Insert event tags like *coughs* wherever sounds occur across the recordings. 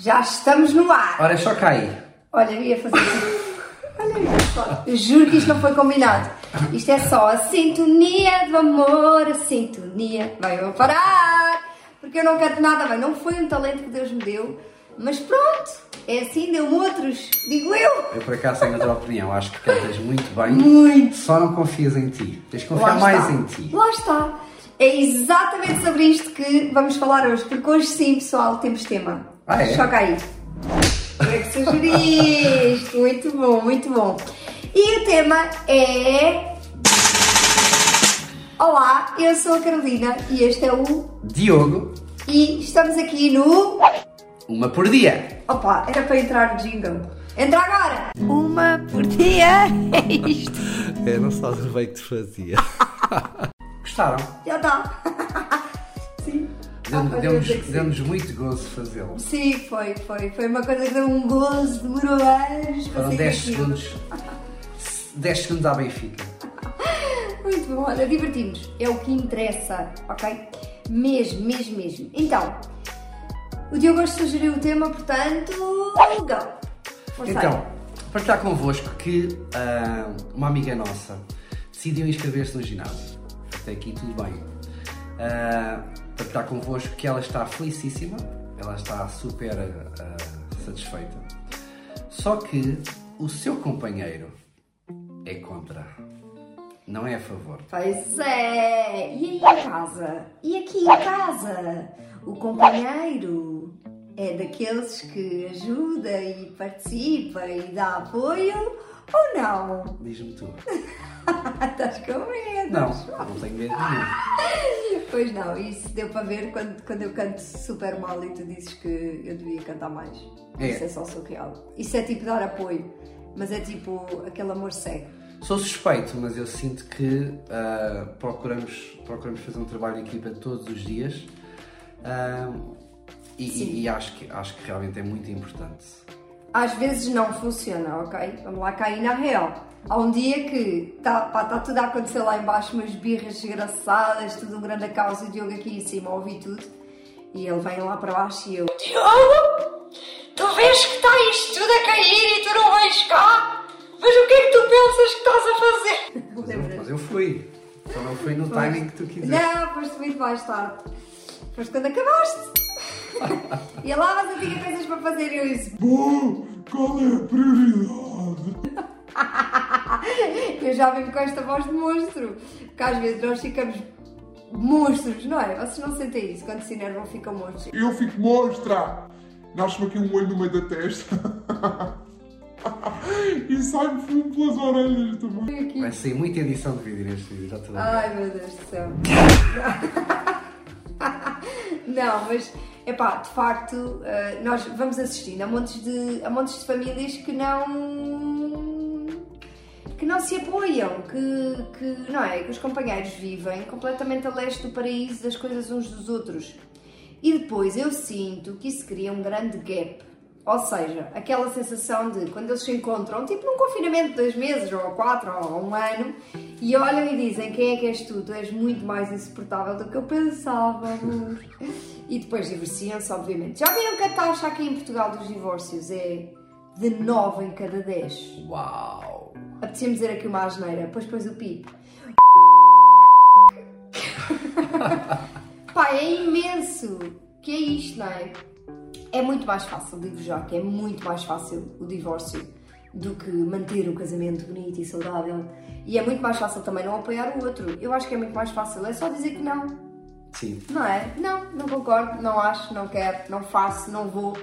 Já estamos no ar. Ora, é só cair. Olha, eu ia fazer assim. Olha só. Juro que isto não foi combinado. Isto é só a sintonia do amor, a sintonia. Vai, eu vou parar. Porque eu não canto nada bem. Não foi um talento que Deus me deu. Mas pronto. É assim, deu-me outros. Digo eu. Eu por acaso tenho outra opinião. Acho que cantas muito bem. Muito. Só não confias em ti. Tens de Lá confiar mais está. em ti. Lá está. É exatamente sobre isto que vamos falar hoje. Porque hoje sim, pessoal, temos tema. Ah, é? Choca aí. Tu é que sugeriste. *laughs* Muito bom, muito bom. E o tema é. Olá, eu sou a Carolina e este é o. Diogo, E estamos aqui no. uma por dia. Opa, era para entrar no jingle. Entra agora! Uma por dia! É isto! *laughs* É, não sabes o bem que te fazia. *laughs* Gostaram? Já está! Ah, Deu- pois, Deu-nos muito gozo fazê-lo. Sim, foi, foi. Foi uma coisa que deu um gozo, demorou anos Foram ser 10 aquilo. segundos. 10 segundos à Benfica. *laughs* Muito bom, olha, divertimos. É o que interessa, ok? Mesmo, mesmo, mesmo. Então, o Diogo hoje sugeriu o tema, portanto, go! Então, partilhar convosco que ah, uma amiga nossa decidiu inscrever-se no ginásio. Até aqui tudo bem. Ah, partilhar convosco que ela está felicíssima, ela está super ah, satisfeita. Só que o seu companheiro é contra, não é a favor. Pois é! E aí em casa? E aqui em casa? O companheiro é daqueles que ajuda e participa e dá apoio ou não? Diz-me tu. *laughs* Estás com medo? Não, não tenho medo nenhum. *laughs* Pois não, isso deu para ver quando, quando eu canto super mal e tu dizes que eu devia cantar mais. É. Isso é só surreal. Isso é tipo dar apoio, mas é tipo aquele amor cego. Sou suspeito, mas eu sinto que ah, procuramos, procuramos fazer um trabalho de equipa todos os dias Sim. e- e acho, que, acho que realmente é muito importante. Às vezes não funciona, ok? Vamos lá cair na real. Há um dia que está tá tudo a acontecer lá embaixo, umas birras desgraçadas, tudo um grande caos, e o Diogo aqui em cima ouvi tudo. E ele vem lá para baixo e eu... Diogo! Tu vês que está isto tudo a cair e tu não vens cá? Mas o que é que tu pensas que estás a fazer? Mas eu, mas eu fui, só não fui no timing que tu quiseste. Não, foste muito mais tarde. Foste quando acabaste. *laughs* e lá, mas eu tinha coisas para fazer e eu disse... Bom, qual é a prioridade? *laughs* Eu já vivo com esta voz de monstro. Porque às vezes nós ficamos monstros, não é? Vocês não sentem isso? Quando se enervam ficam monstros. Eu fico monstra! Nasce-me aqui um olho no meio da testa. *laughs* e sai-me fumo pelas orelhas também. Aqui. Vai sair muita edição de vídeo neste vídeo, já ver. Ai meu Deus do céu. *laughs* Não, mas epá, de facto, eh, nós vamos assistindo a montes de, a montes de famílias que não que não se apoiam, que, que não é, que os companheiros vivem completamente a leste do paraíso das coisas uns dos outros. E depois eu sinto que isso cria um grande gap. Ou seja, aquela sensação de quando eles se encontram, tipo num confinamento de dois meses, ou quatro, ou um ano, e olham e dizem quem é que és tu? Tu és muito mais insuportável do que eu pensava. E depois divorciam-se, obviamente. Já viram que a taxa aqui em Portugal dos divórcios é de 9 em cada 10? Uau! Apetecia-me dizer aqui uma asneira, depois depois o pi. Pá, é imenso! Que é isto, não é? É muito mais fácil, digo já, que é muito mais fácil o divórcio do que manter o casamento bonito e saudável. E é muito mais fácil também não apoiar o outro. Eu acho que é muito mais fácil, é só dizer que não. Sim. Não é? Não, não concordo, não acho, não quero, não faço, não vou.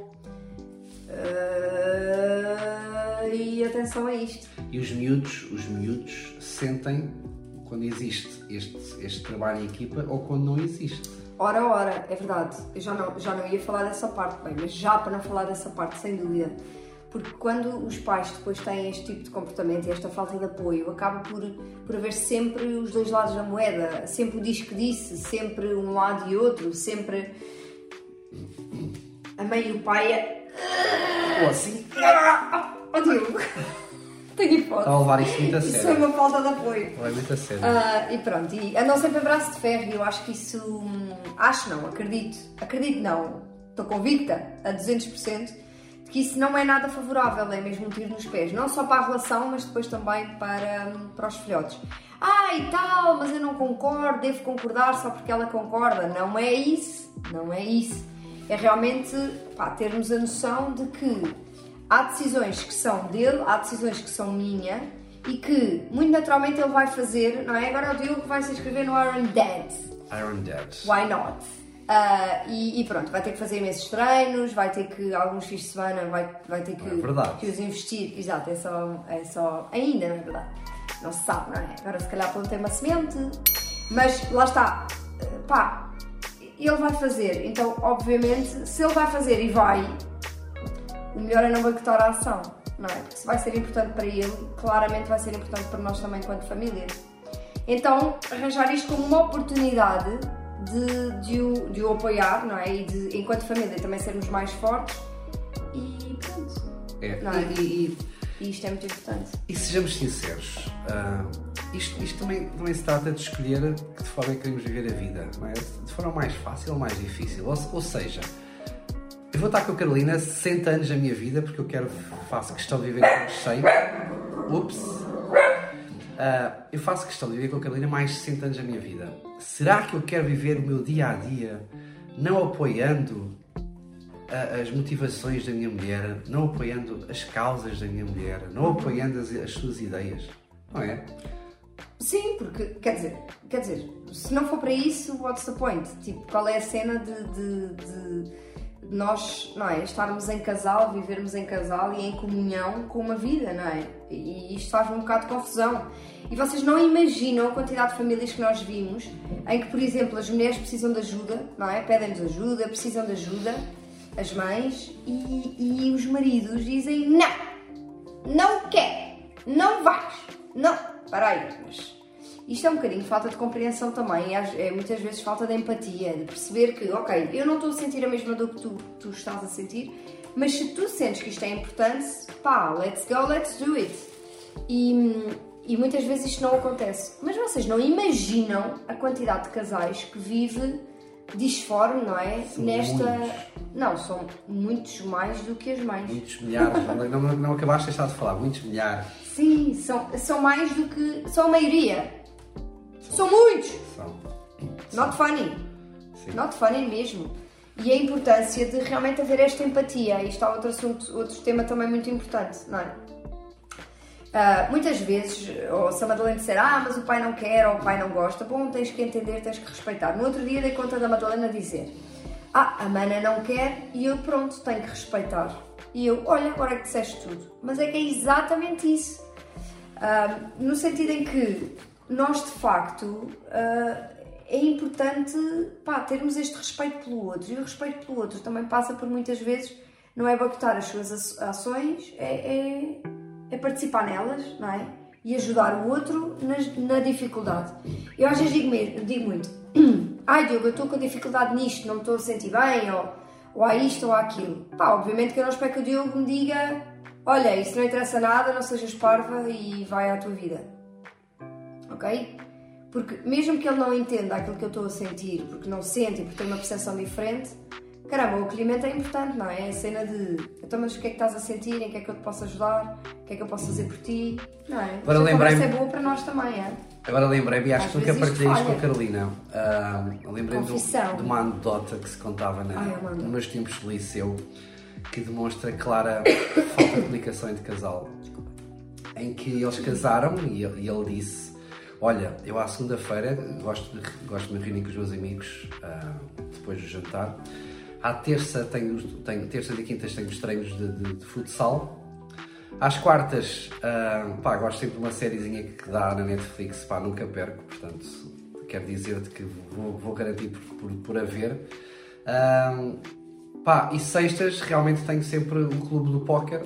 Ah, e atenção a isto. E os miúdos, os miúdos sentem quando existe este, este trabalho em equipa ou quando não existe. Ora, ora, é verdade. Eu já não, já não ia falar dessa parte, bem, mas já para não falar dessa parte, sem dúvida. Porque quando os pais depois têm este tipo de comportamento e esta falta de apoio, acaba por, por haver sempre os dois lados da moeda. Sempre o diz que disse, sempre um lado e outro, sempre a mãe e o pai é. Ou assim, Oh Diogo! Tenho hipótese. está a levar isso muito a Isso foi sério. uma falta de apoio. Vai muito a sério. Ah, e pronto, e andam sempre em braço de ferro e eu acho que isso. hum, Acho não, acredito. Acredito não. estou convicta a 200% de que isso não é nada favorável, é mesmo um tiro nos pés, não só para a relação, mas depois também para, para os filhotes. Ah, e tal, mas eu não concordo, devo concordar só porque ela concorda. Não é isso, não é isso. É realmente pá, termos a noção de que há decisões que são dele, há decisões que são minha e que muito naturalmente ele vai fazer, não é? Agora é o Diogo que vai se inscrever no Iron Dad. Iron Dad. Why not? Uh, e, e, pronto, vai ter que fazer imensos treinos, vai ter que, alguns fins de semana, vai, vai ter que, é que os investir. Exato, é só, é só. Ainda, não é verdade? Não se sabe, não é? Agora se calhar plantei uma semente, mas lá está. Pá, ele vai fazer, então obviamente, se ele vai fazer e vai, o melhor é não boicotar a ação, não é? Porque se vai ser importante para ele, claramente vai ser importante para nós também enquanto família. Então, arranjar isto como uma oportunidade de, de, o, de o apoiar, não é? E de, enquanto família, também sermos mais fortes e pronto. É. Não é? E, e, e isto é muito importante. E sejamos sinceros, uh, isto, isto também, também se trata de escolher de que forma é que queremos viver a vida, não é? De forma mais fácil ou mais difícil. Ou, ou seja, eu vou estar com a Carolina 60 anos da minha vida porque eu quero, faço questão de viver com 100. Ups! Uh, eu faço questão de viver com a Carolina mais de 60 anos da minha vida. Será que eu quero viver o meu dia a dia não apoiando uh, as motivações da minha mulher, não apoiando as causas da minha mulher, não apoiando as, as suas ideias? Não é? Sim, porque, quer dizer, quer dizer, se não for para isso, what's the point? Tipo, qual é a cena de, de, de nós, não é, estarmos em casal, vivermos em casal e em comunhão com uma vida, não é? E isto faz um bocado de confusão. E vocês não imaginam a quantidade de famílias que nós vimos em que, por exemplo, as mulheres precisam de ajuda, não é? Pedem-nos ajuda, precisam de ajuda, as mães, e, e os maridos dizem: Não, não quer, não vais, não. Para aí, mas isto é um bocadinho de falta de compreensão também, é muitas vezes falta de empatia, de perceber que, ok, eu não estou a sentir a mesma dor que tu, tu estás a sentir, mas se tu sentes que isto é importante, pá, let's go, let's do it. E, e muitas vezes isto não acontece. Mas vocês não imaginam a quantidade de casais que vive disforme, não é? São Nesta. muitos. Não, são muitos mais do que as mães. Muitos milhares, não, não, não acabaste de deixar de falar, muitos milhares. Sim, são, são mais do que. São a maioria. São muitos! São. Not funny. Sim. Not funny mesmo. E a importância de realmente haver esta empatia. Isto é outro assunto, outro tema também muito importante, não é? Ah, muitas vezes, ou se a Madalena disser, ah, mas o pai não quer ou o pai não gosta, bom, tens que entender, tens que respeitar. No outro dia dei conta da Madalena dizer, ah, a mana não quer e eu, pronto, tenho que respeitar. E eu, olha, agora é que disseste tudo. Mas é que é exatamente isso. Ah, no sentido em que nós, de facto, ah, é importante pá, termos este respeito pelo outro. E o respeito pelo outro também passa por muitas vezes, não é boicotar as suas aç- ações, é, é, é participar nelas, não é? E ajudar o outro na, dificuldade. Eu às vezes digo, mesmo, digo muito: *clears throat* ai Diogo, eu estou com dificuldade nisto, não me estou a sentir bem, ou, ou há isto ou há aquilo. Pá, obviamente que eu não espero que o Diogo me diga: olha, isso não interessa nada, não sejas parva e vai à tua vida ok? Porque mesmo que ele não entenda aquilo que eu estou a sentir, porque não sente e porque tem uma percepção diferente, caramba, o acolhimento é importante, não é? É a cena de, então mas o que é que estás a sentir, em que é que eu te posso ajudar, o que é que eu posso fazer por ti, não é? Agora lembrei-me- é boa para nós também, é? Agora lembrei-me, acho Às que nunca partilhei isto com a. Carolina. Ah, lembrei-me de, uma anedota que se contava na, Ai, nos meus tempos de liceu que demonstra clara *coughs* falta de comunicação entre casal. Em que eles casaram e ele disse: Olha, eu à segunda-feira gosto de, gosto de me reunir com os meus amigos ah, depois do jantar. À terça tenho, tenho terça e quintas tenho os treinos de, de- de futsal. Às quartas, ah, pá, gosto sempre de uma sériezinha que dá na Netflix, pá, nunca perco, portanto, quero dizer-te que vou, vou garantir por, por, por haver. Ah, pá, e sextas, realmente tenho sempre o clube do póquer.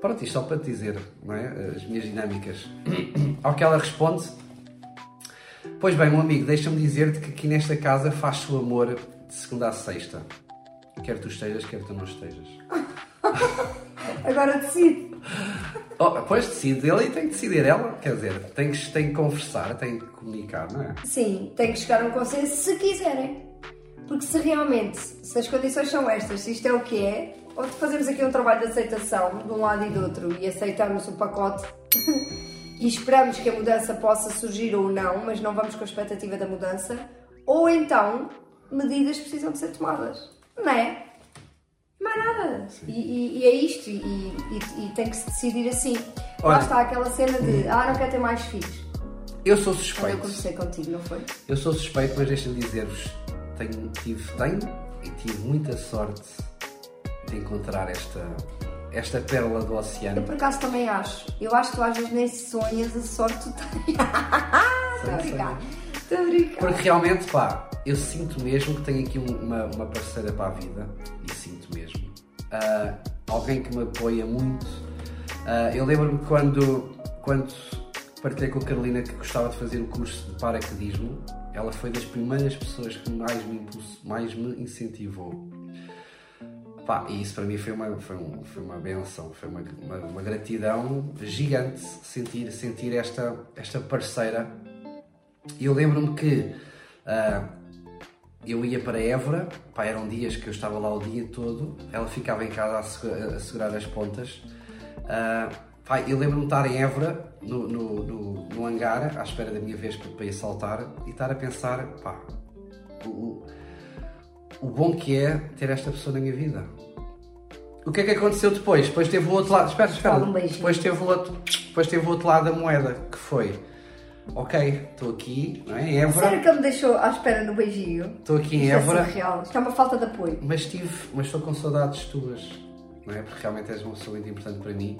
Pronto, isto só para te dizer, não é? As minhas dinâmicas. *coughs* Ao que ela responde, pois bem, meu amigo, deixa-me dizer-te que aqui nesta casa faz-se o amor de segunda a sexta. Quer tu estejas, quer tu não estejas. *laughs* Agora decide. Oh, pois decide ele e tem que decidir ela, quer dizer, tem que, tem que conversar, tem que comunicar, não é? Sim, tem que chegar a um consenso se quiserem. Porque se realmente, se as condições são estas, se isto é o que é, ou fazemos aqui um trabalho de aceitação de um lado e do outro e aceitamos o pacote *laughs* e esperamos que a mudança possa surgir ou não, mas não vamos com a expectativa da mudança, ou então medidas precisam de ser tomadas. Não é? Mais nada. E, e- e é isto, e, e- tem que se decidir assim. Olha. Lá está aquela cena de ah, não quero ter mais filhos. Eu sou Quando eu suspeito. conversei contigo, não foi? Eu sou suspeito, mas deixa-me dizer-vos, tenho, tive, tenho e tive muita sorte de encontrar esta, esta pérola do Eu oceano. por acaso também acho. Eu acho que tu às vezes nem sonhas a sorte tu tens. *laughs* Estou a brincar. Estou a brincar. Porque realmente, pá, eu sinto mesmo que tenho aqui um- uma, uma parceira para a vida, e sinto mesmo. Ah, alguém que me apoia muito. Ah, eu lembro-me quando, quando partilhei com a Carolina que gostava de fazer o curso de paraquedismo, ela foi das primeiras pessoas que mais me, impulso, mais me incentivou. Pá, e isso para mim foi uma, foi um, foi uma benção, foi uma, uma, uma gratidão gigante sentir, sentir esta, esta parceira e eu lembro-me que ah, eu ia para Évora, pá, eram dias que eu estava lá o dia todo, ela ficava em casa a, segu- a segurar as pontas. Ah, pá, eu lembro-me de estar em Évora, no, no, no, no hangar, à espera da minha vez para, para ir saltar, e estar a pensar, pá, o, o, o bom que é ter esta pessoa na minha vida. O que é que aconteceu depois? Depois teve o outro lado. Espera, espera. Um depois teve o outro. Depois teve o outro lado da moeda, que foi. Ok, estou aqui, não é? Em Évora. Sério que ele me deixou à espera no beijinho? Estou aqui em é Évora. surreal. Isto é uma falta de apoio. Mas tive, mas estou com saudades tuas, não é? Porque realmente és uma pessoa muito importante para mim.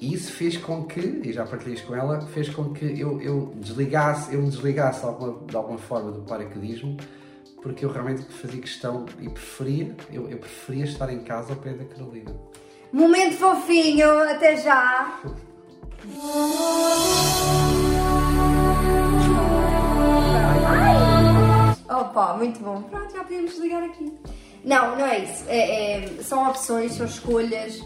E isso fez com que, e já partilhei com ela, fez com que eu, eu desligasse, eu me desligasse de alguma, de alguma forma do paraquedismo, porque eu realmente fazia questão e preferia, eu, eu preferia estar em casa ao pé da Carolina. Momento fofinho, até já. Opa, muito bom. Pronto, já podemos desligar aqui. Não, não é isso. É- é- são opções, são escolhas.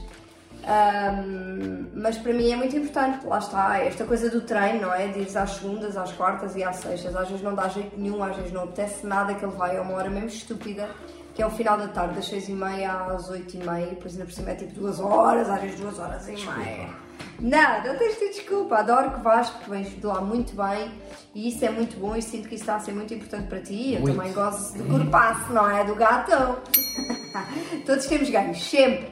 Ahm, mas para mim é muito importante, lá está, esta coisa do treino, não é? De ir às segundas, às quartas e às sextas. Às vezes não dá jeito nenhum, às vezes não apetece nada que ele vai a uma hora mesmo estúpida, que é o final da tarde, das seis e meia às oito e meia, depois ainda por cima é tipo duas horas, às vezes duas horas e meia. Não, não tens de ter desculpa. Adoro que vais, porque vens de lá muito bem e isso é muito bom e sinto que isso está a ser muito importante para ti. Eu Muito. também gosto de corpaço, não é? Do gato. *laughs* Todos temos ganhos, sempre.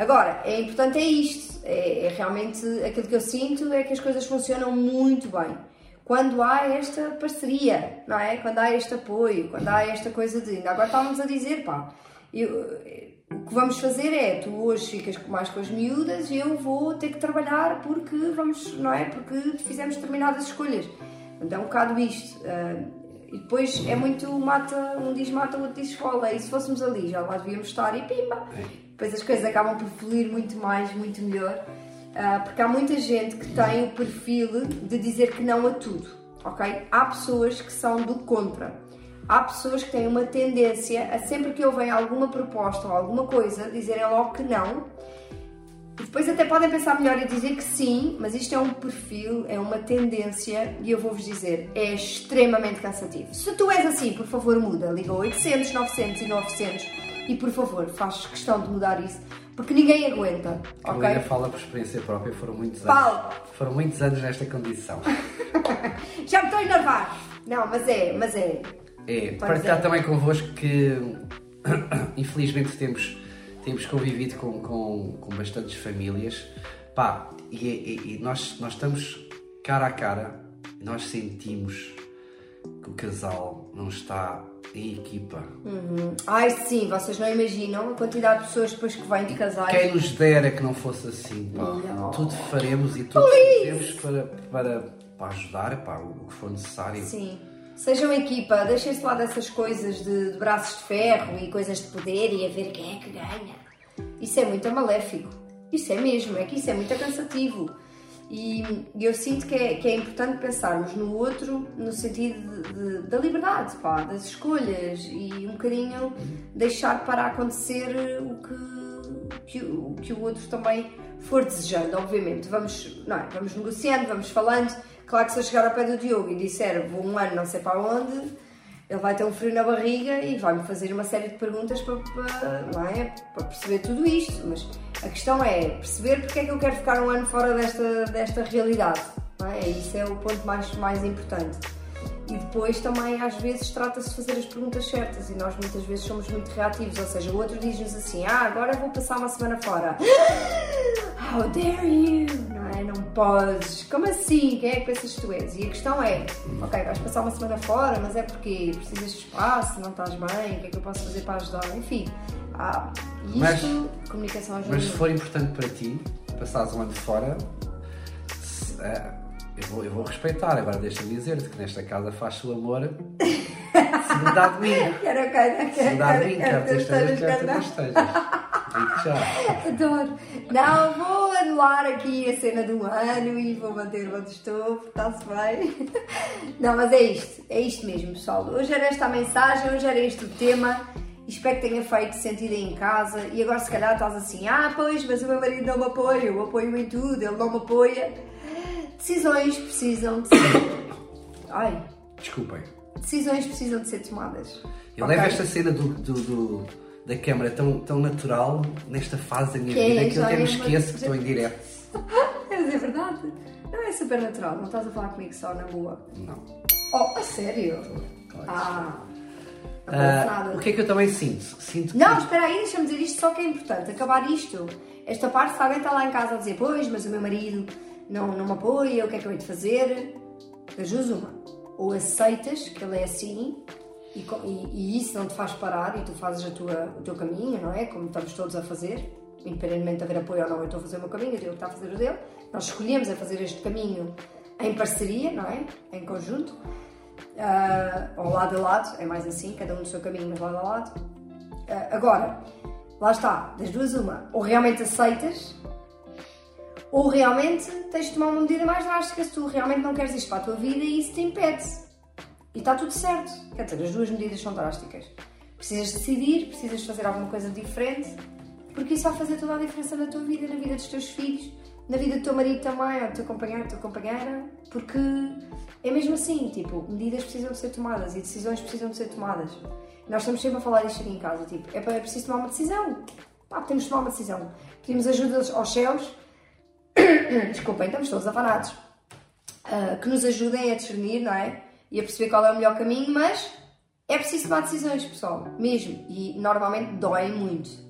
Agora, é importante é isto. É, é realmente aquilo que eu sinto é que as coisas funcionam muito bem. Quando há esta parceria, não é? Quando há este apoio, quando há esta coisa de. Agora estávamos a dizer, pá, eu- o que vamos fazer é, tu hoje ficas mais com as miúdas e eu vou ter que trabalhar porque vamos, não é? Porque fizemos determinadas escolhas. Então é um bocado isto. ah, e depois é muito mata, um diz mata, o outro diz escola. E se fôssemos ali, já lá devíamos estar e pimba. Depois as coisas acabam por fluir muito mais, muito melhor. Ah, porque há muita gente que tem o perfil de dizer que não a tudo, ok? Há pessoas que são do contra. Há pessoas que têm uma tendência a sempre que ouvem alguma proposta ou alguma coisa, dizerem logo que não. E depois até podem pensar melhor e dizer que sim, mas isto é um perfil, é uma tendência e eu vou-vos dizer, é extremamente cansativo. Se tu és assim, por favor muda, liga 800, 900 e 900 e por favor faz questão de mudar isso, porque ninguém aguenta, A Carolina ok? fala por experiência própria, foram muitos Fala. anos. Foram muitos anos nesta condição. *laughs* Já me estou a enervar! Não, mas é, mas é. É, partilhar é. também convosco que *coughs* infelizmente temos, temos convivido com, com, com bastantes famílias pá, e, e- e nós, nós estamos cara a cara, nós sentimos que o casal não está em equipa. Ai sim, vocês não imaginam a quantidade de pessoas depois que vêm de casais. Quem nos dera que não fosse assim, pá. Não. Tudo faremos e tudo fazemos para, para, para ajudar, pá, o que for necessário. Sim. Sejam equipa, deixem-se lá dessas coisas de, de braços de ferro e coisas de poder e a ver quem é que ganha. Isso é muito maléfico. Isso é mesmo, é que isso é muito cansativo. E eu sinto que é, que é importante pensarmos no outro no sentido de- de- da liberdade, pá, das escolhas e um bocadinho deixar para acontecer o que, que, o, que o outro também for desejando, obviamente. Vamos, não é? vamos negociando, vamos falando. Claro que se eu chegar ao pé do Diogo e disser vou um ano não sei para onde, ele vai ter um frio na barriga e vai-me fazer uma série de perguntas para, para, é? para perceber tudo isto. Mas a questão é perceber porque é que eu quero ficar um ano fora desta, desta realidade. É? Isso é o ponto mais, mais importante. E depois também às vezes trata-se de fazer as perguntas certas e nós muitas vezes somos muito reativos, ou seja, o outro diz-nos assim, ah, agora vou passar uma semana fora. *gasps* How dare you? Não é? Não podes. Como assim? Quem é que pensas que tu és? E a questão é, ok, vais passar uma semana fora, mas é porque precisas de espaço, não estás bem, o que é que eu posso fazer para ajudar? Enfim, ah, isto, Mas- comunicação ajuda. Mas se for importante para ti, passares um ano de fora, se- eh, eu, vou, eu vou respeitar. Agora deixa-me dizer-te que nesta casa faz-se o amor segunda a domingo. Quero, quero, quero, quero, quero ter estejas, histórias, quer tu quero não. estejas. Digo já. *laughs* Adoro. Não, vou anular aqui a cena do ano e vou manter onde estou, está-se bem. *laughs* Não, mas é isto, é isto mesmo, pessoal. Hoje era esta a mensagem, hoje era este o tema. Espero que tenha feito sentido aí em casa. E agora, se calhar, estás assim: ah, pois, mas o meu marido não me apoia, eu apoio em tudo, ele não me apoia. Decisões precisam de ser. *coughs* Ai, Desculpem. decisões precisam de ser tomadas. Eu Ok? levo esta cena do, do- do- da câmara tão, tão natural nesta fase da minha Que é, vida que eu até me é esqueço que estou em direto. *laughs* Mas é verdade. Não é super natural, não estás a falar comigo só na boa. Não. Oh, a sério? Claro Ah, nada. o que é que eu também sinto? Sinto que Não, espera aí, deixa-me dizer isto só que é importante, acabar isto. Esta parte, se alguém está lá em casa a dizer, pois, mas o meu marido não, não me apoia, o que é que eu hei de fazer? Duas uma. Ou aceitas que ele é assim e, e- e isso não te faz parar e tu fazes a tua, o teu caminho, não é? Como estamos todos a fazer, independentemente de haver apoio ou não, eu estou a fazer o meu caminho, Diogo está a fazer o dele. Nós escolhemos a fazer este caminho em parceria, não é? Em conjunto. Ah, ou lado a lado, é mais assim, cada um no seu caminho, mas lado a lado. Ah, agora, lá está, das duas uma, ou realmente aceitas, ou realmente tens de tomar uma medida mais drástica se tu realmente não queres isto para a tua vida e isso te impede. E está tudo certo. Quer dizer, as duas medidas são drásticas. Precisas decidir, precisas fazer alguma coisa diferente, porque isso vai fazer toda a diferença na tua vida, na vida dos teus filhos, na vida do teu marido também, ou do teu companheiro, da tua companheira, porque é mesmo assim, tipo, medidas precisam de ser tomadas e decisões precisam de ser tomadas. Nós estamos sempre a falar disto aqui em casa, tipo, é, é preciso tomar uma decisão. Pá, temos de tomar uma decisão. Pedimos ajuda aos céus, *coughs* desculpem, estamos todos afanados, ah, que nos ajudem a discernir, não é? E a perceber qual é o melhor caminho, mas é preciso tomar decisões, pessoal, mesmo. E normalmente dói muito.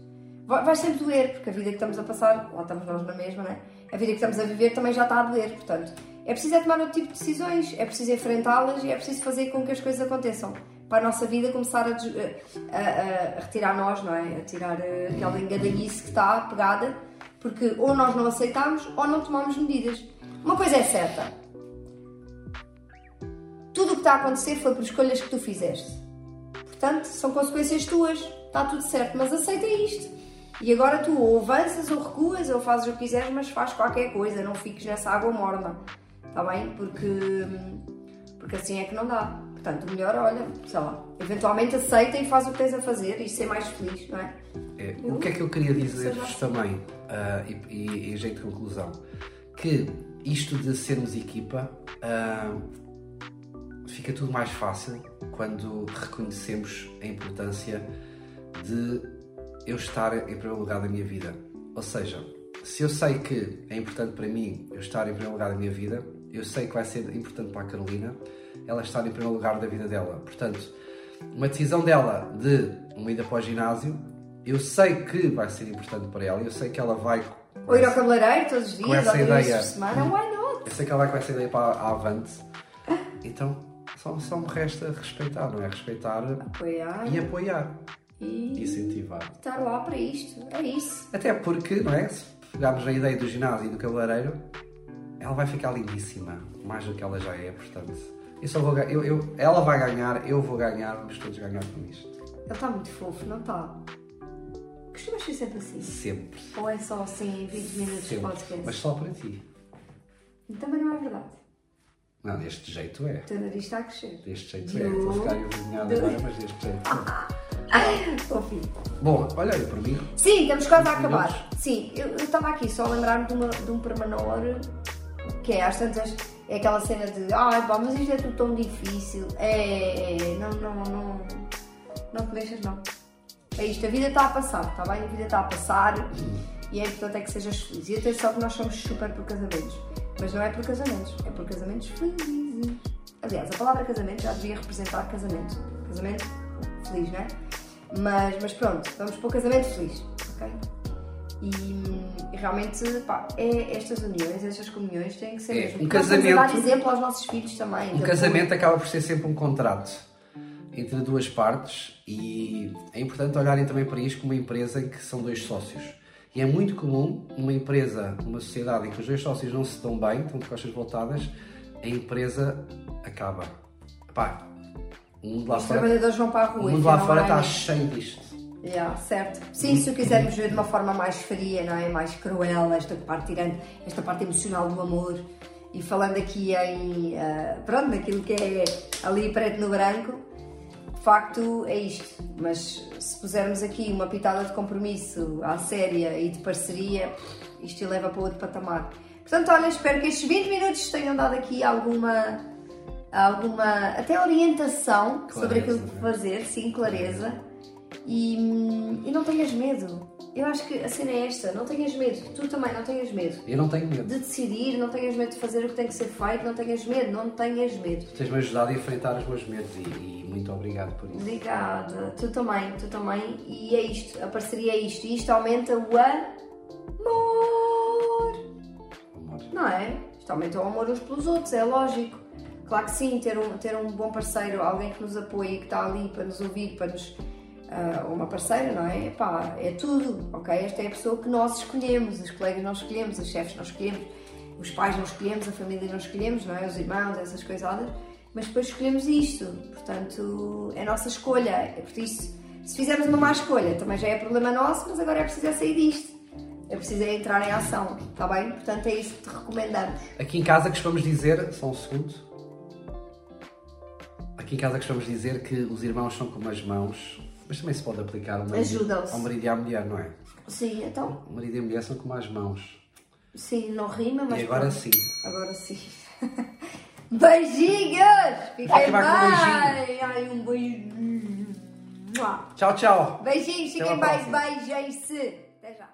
Vai, sempre doer, porque a vida que estamos a passar, lá estamos nós na mesma, não é? A vida que estamos a viver também já está a doer, portanto. É preciso é tomar outro tipo de decisões, é preciso enfrentá-las e é preciso fazer com que as coisas aconteçam. Para a nossa vida começar a, a- a- retirar nós, não é? A tirar eh, aquela engadalhice que está pegada, porque ou nós não aceitamos ou não tomamos medidas. Uma coisa é certa, tudo o que está a acontecer foi por escolhas que tu fizeste. Portanto, são consequências tuas, está tudo certo, mas aceita isto. E agora tu ou avanças ou recuas ou fazes o que quiseres, mas faz qualquer coisa, não fiques nessa água morna. Está bem? Porque, porque assim é que não dá. Portanto, o melhor, olha, sei lá, eventualmente aceita e faz o que tens a fazer e ser mais feliz, não é? É, o que é que eu queria dizer-vos também, ah, e, e em jeito de conclusão, que isto de sermos equipa ah, fica tudo mais fácil quando reconhecemos a importância de eu estar em primeiro lugar da minha vida. Ou seja, se eu sei que é importante para mim eu estar em primeiro lugar da minha vida, eu sei que vai ser importante para a Carolina ela estar em primeiro lugar da vida dela. Portanto, uma decisão dela de uma ida para o ginásio, eu sei que vai ser importante para ela, eu sei que ela vai. Ou ir ao cabeleireiro todos os Com dias, essa ou ideia. por semana, why not? Eu sei que ela vai com essa ideia para a avante. Então, só, só me resta respeitar, não é? Respeitar Apoiar e apoiar. E Incentivar. estar lá para isto, é isso. Até porque, não é? Se pegarmos na ideia do ginásio e do cabeleireiro, ela vai ficar lindíssima, mais do que ela já é, portanto. Eu só vou, eu, eu, ela vai ganhar, eu vou ganhar, vamos todos ganhar com isto. Ele está muito fofo, não está? Costumas ser sempre assim? Sempre. Ou é só assim 20 minutos de podcast? Mas só para ti. Também não é verdade. Não, deste jeito é. O teu nariz está a crescer. Deste jeito é. Estou a ficar envergonhado agora, mas deste jeito é. *laughs* *laughs* Bom, olha aí por mim. Sim, estamos quase a 20 acabar. minutos. Sim, eu estava aqui só a lembrar-me de, uma- de um pormenor que é, às tantas, é aquela cena de ai pá, mas isto é tudo tão difícil. É, é, não, não, não, não te deixas não. É isto, a vida está a passar, está bem? A vida está a passar e é importante é que sejas feliz. E atenção que nós somos super por casamentos, mas não é por casamentos, é por casamentos felizes. Aliás, a palavra casamento já devia representar casamento. Casamento feliz, não é? Mas, mas pronto, vamos para o casamento feliz, ok? E, e realmente, pá, é, estas uniões, estas comunhões têm que ser É, mesmo. um casamento- dar exemplo aos nossos filhos também. Um casamento acaba por ser sempre um contrato entre duas partes e é importante olharem também para isto como uma empresa em que são dois sócios. E é muito comum uma empresa, uma sociedade em que os dois sócios não se dão bem, estão de costas voltadas, a empresa acaba. Pá, o mundo lá Os fora, trabalhadores vão para a o rua. mundo lá enfiam fora está mão. cheio disto. Yeah, certo. Sim, se o quisermos ver de uma forma mais fria, não é? Mais cruel, esta parte tirando, esta parte emocional do amor e falando aqui em, ah, pronto, naquilo que é ali preto no branco, de facto é isto. Mas se pusermos aqui uma pitada de compromisso à séria e de parceria, isto leva para outro patamar. Portanto, olha, espero que estes 20 minutos tenham dado aqui alguma, alguma até orientação sobre Clareza, aquilo que não é? fazer, sim, clareza. E, e não tenhas medo. Eu acho que a cena é esta, não tenhas medo. Tu também não tenhas medo. Eu não tenho medo. De decidir, não tenhas medo de fazer o que tem que ser feito, não tenhas medo, não tenhas medo. Tens-me ajudado a enfrentar os meus medos e, e muito obrigado por isso. Obrigada. Tu também, tu também. E é isto, a parceria é isto. E isto aumenta o amor. Amor. Não é? Isto aumenta o amor uns pelos outros, é lógico. Claro que sim, ter um, ter um bom parceiro, alguém que nos apoie, que está ali para nos ouvir, para nos. ah, uma parceira, não é? Pá, é tudo, ok? Esta é a pessoa que nós escolhemos, os colegas não escolhemos, os chefes não escolhemos, os pais não escolhemos, a família não escolhemos, não é? Os irmãos, essas coisadas, mas depois escolhemos isto, portanto é nossa escolha. É por isso, se fizermos uma má escolha, também já é problema nosso, mas agora é preciso é sair disto. É preciso é entrar em ação, está bem? Portanto, é isso que te recomendamos. Aqui em casa costumamos dizer, só um segundo. Aqui em casa costumamos dizer que os irmãos são como as mãos, mas também se pode aplicar ao marido, Ajudam-se. ao marido e à mulher, não é? Sim, então, O marido e a mulher são como as mãos. sim, não rima, mas. e agora pronto. sim. Agora sim. *laughs* Beijinhos! Fiquem bem! beijinho. Ai, um! Mua. Tchau, tchau. Beijinhos, fiquem uma bem, beijem-se! Até já!